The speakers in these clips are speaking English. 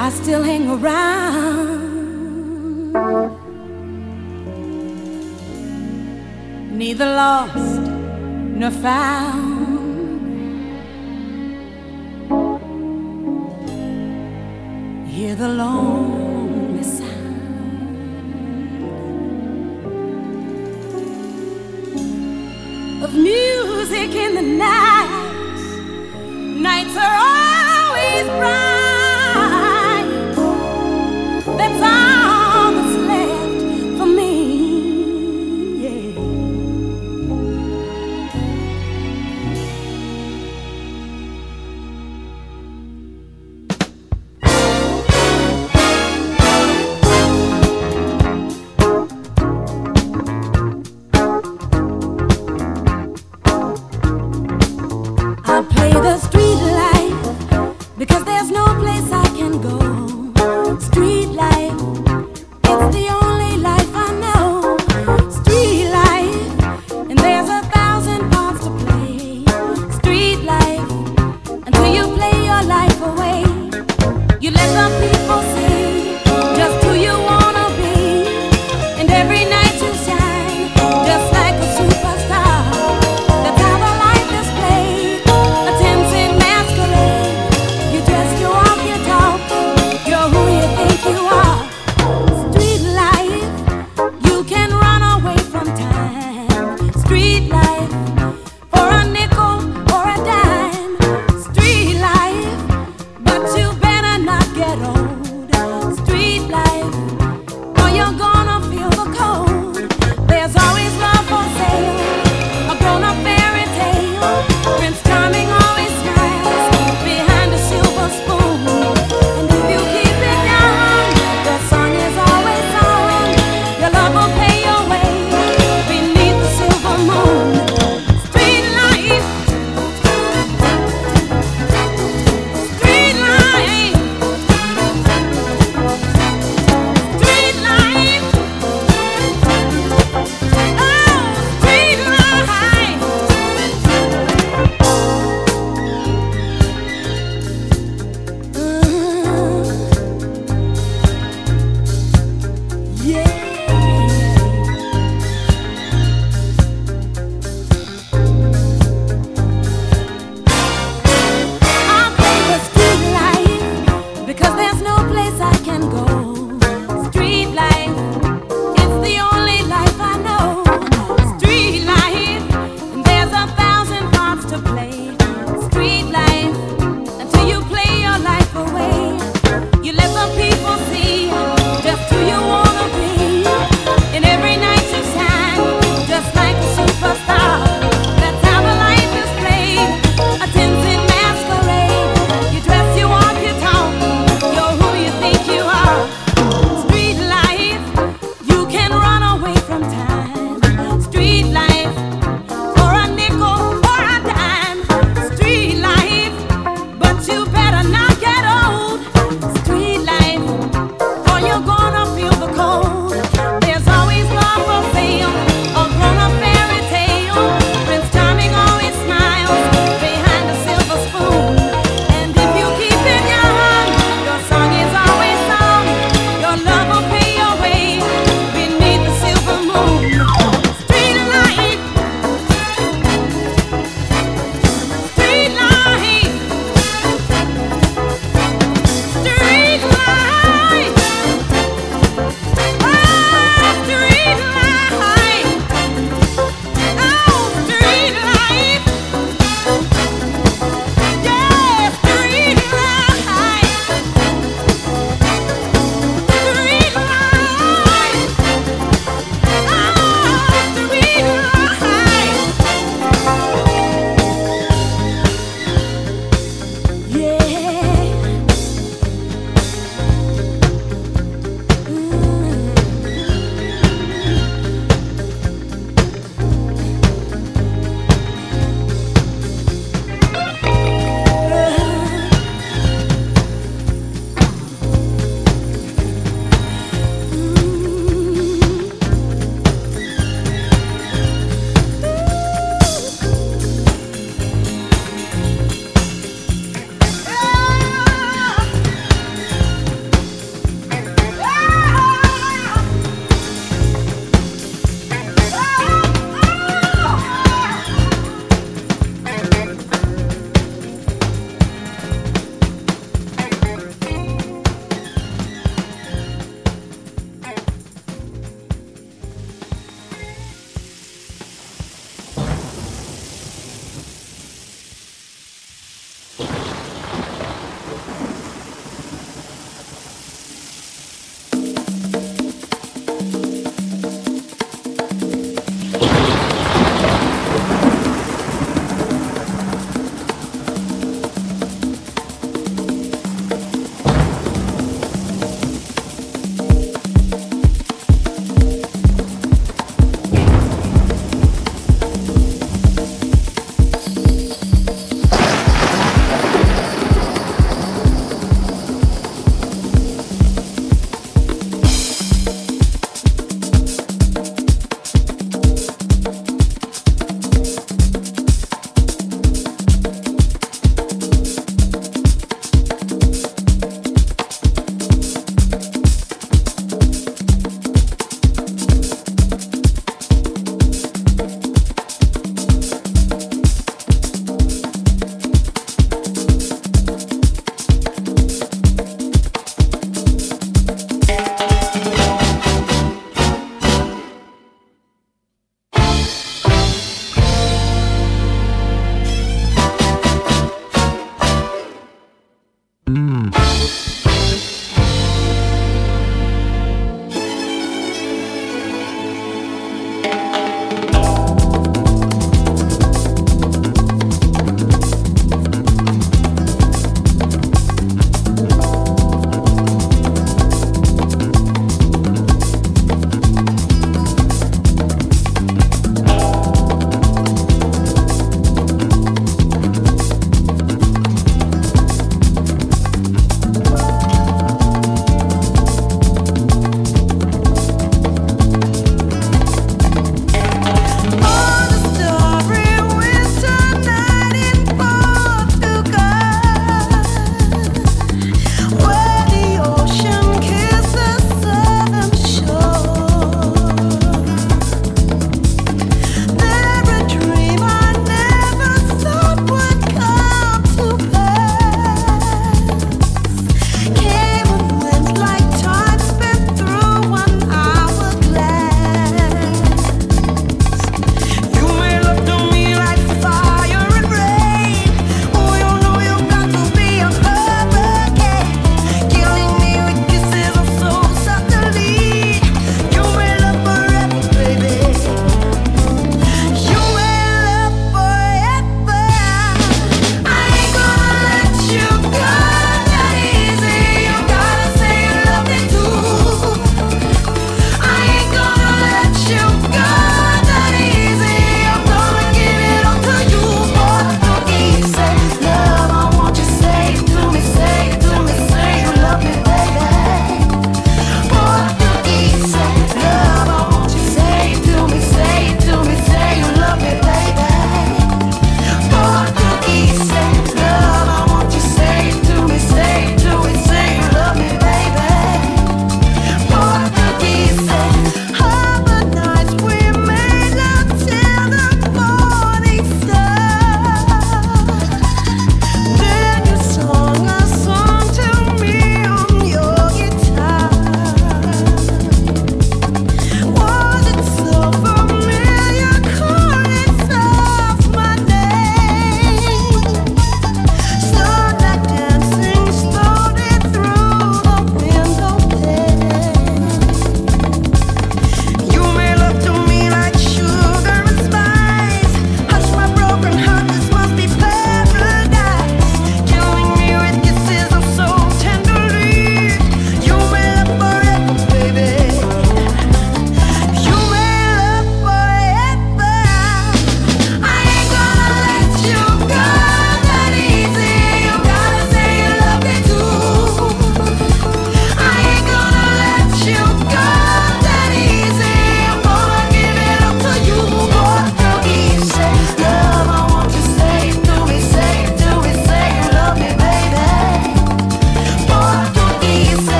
I still hang around. Neither lost nor found. Hear the lonely sound of music in the night. Nights are always bright.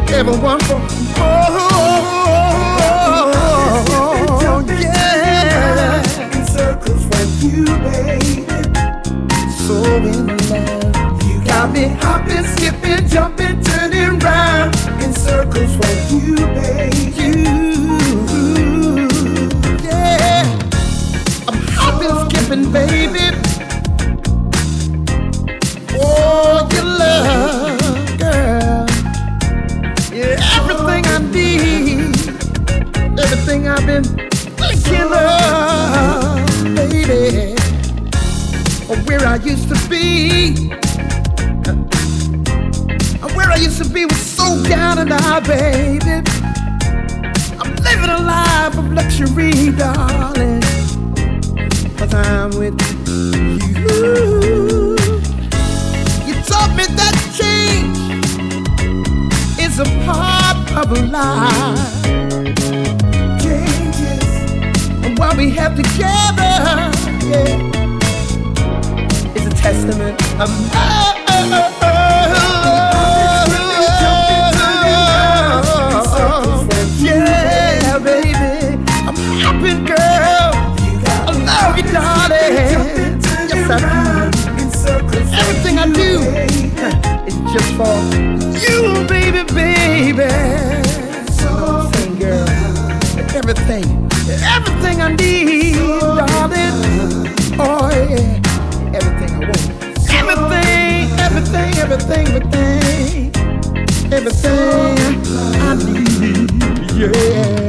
Could ever want for? Oh, yeah. In circles you, baby. So in love, You got me hopping, skipping, jumping, turning round. In circles with you, baby. you, yeah. I'm hopping, skipping, baby. Everything I've been thinking of, baby. Where I used to be. Where I used to be was so down and out, baby. I'm living a life of luxury, darling. But I'm with you. You taught me that change is a part of life. What we have together, yeah, is a testament of love. Yeah, baby, I'm happy, girl. I love you, darling. Yes, I do. Everything I do is just for you, baby, baby. Everything I need, darling. Oh, yeah. Everything I want. Everything, everything, everything, everything. Everything I need. Yeah.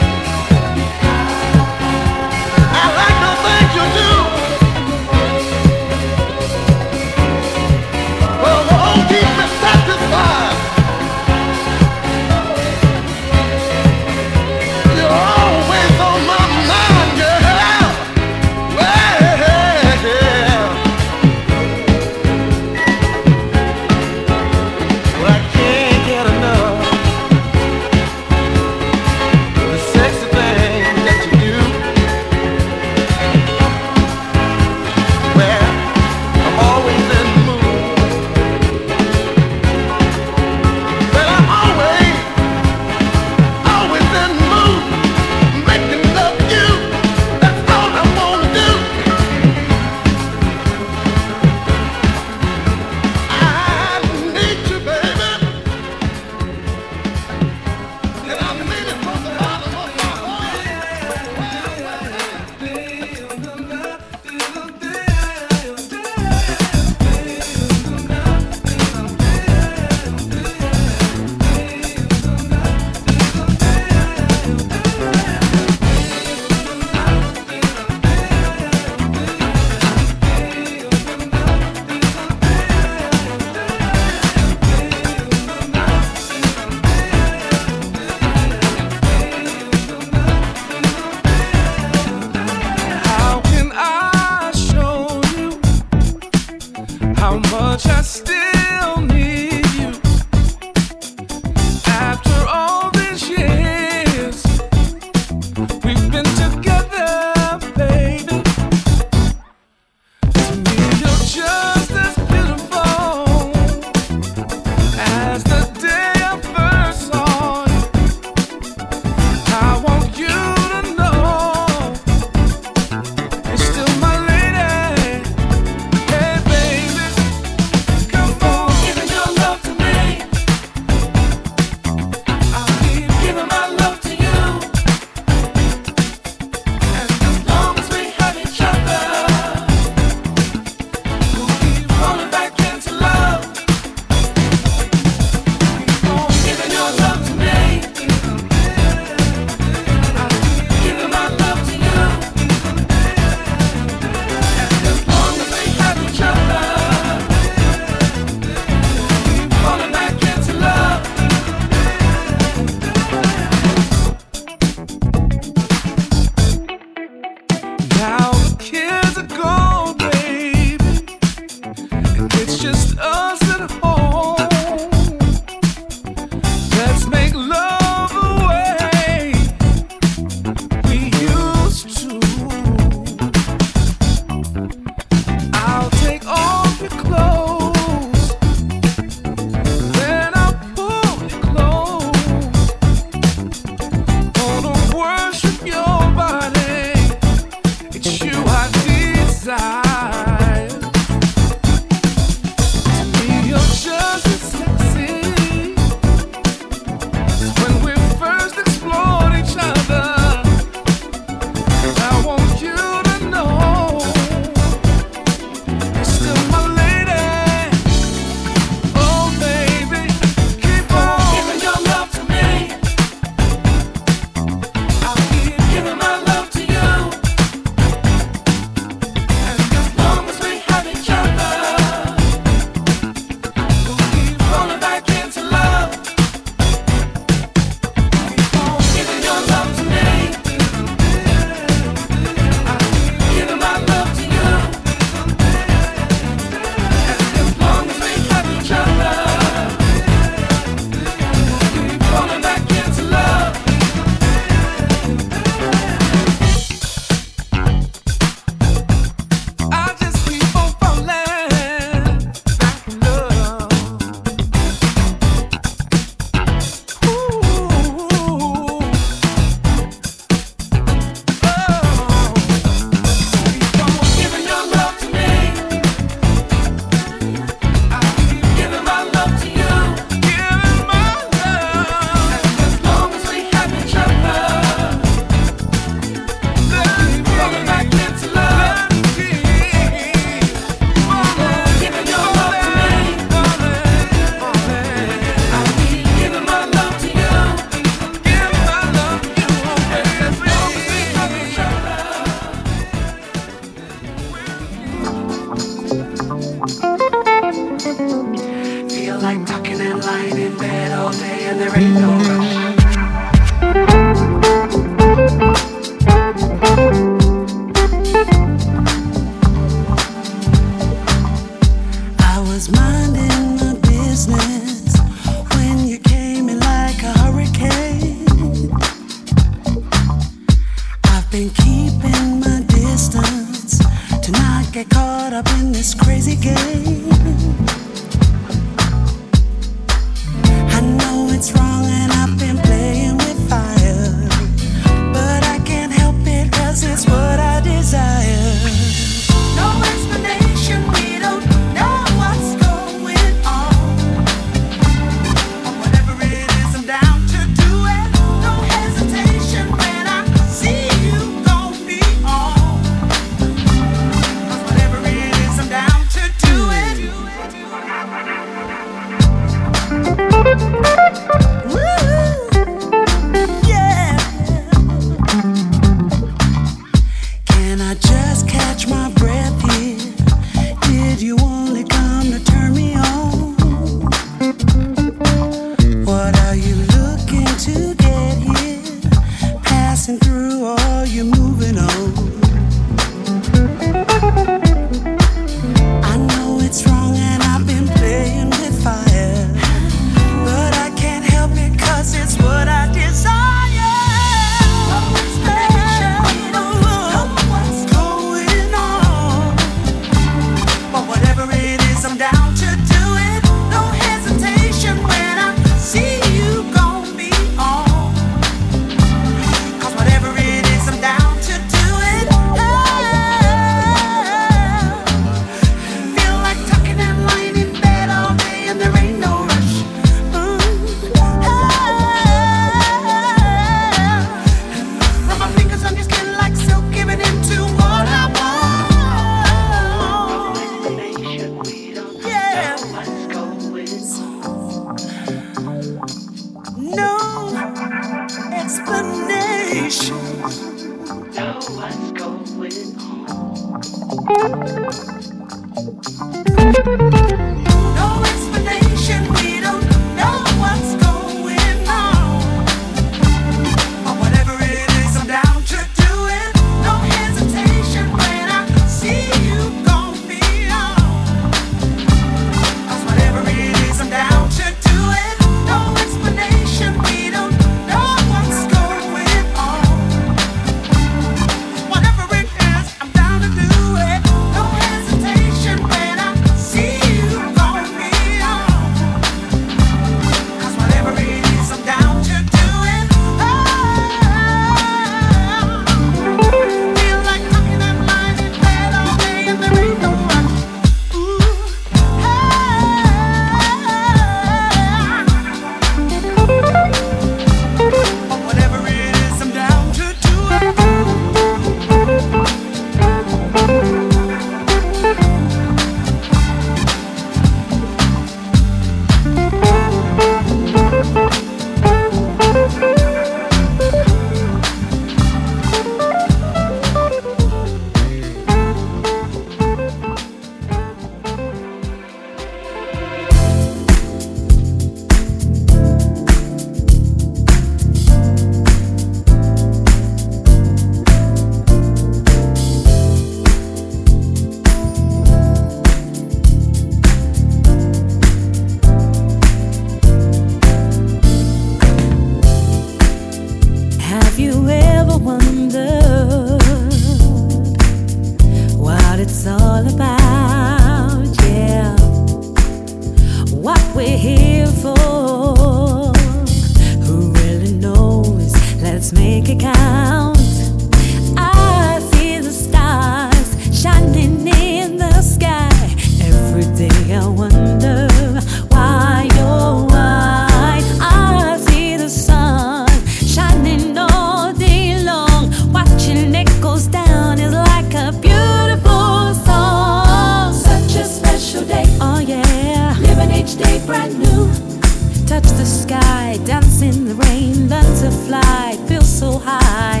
Dance in the rain, learn to fly, feel so high.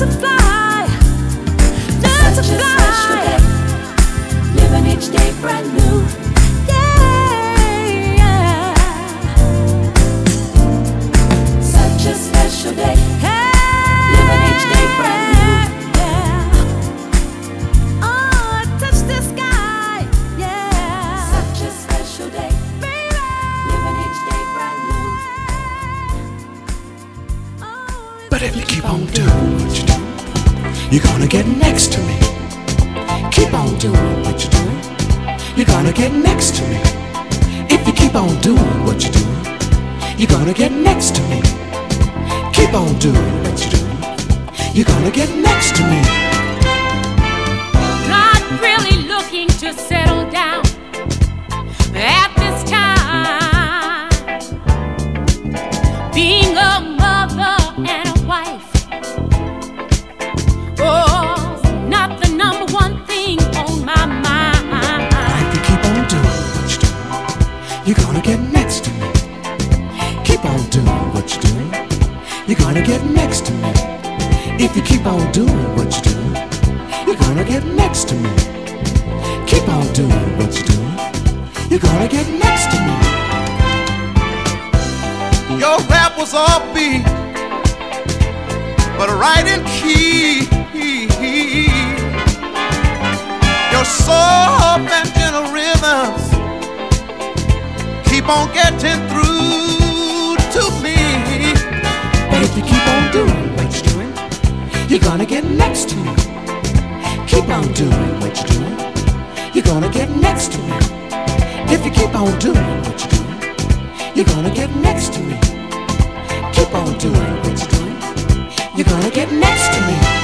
to fly, learn Such to fly. Living each day brand new. get next to me. Keep on doing what you're doing. You're gonna get next to me. If you keep on doing what you're doing, you're gonna get next to me. Keep on doing what you're doing. You're gonna get next to me. next to me. Keep on doing what you're doing. You're gonna get next to me.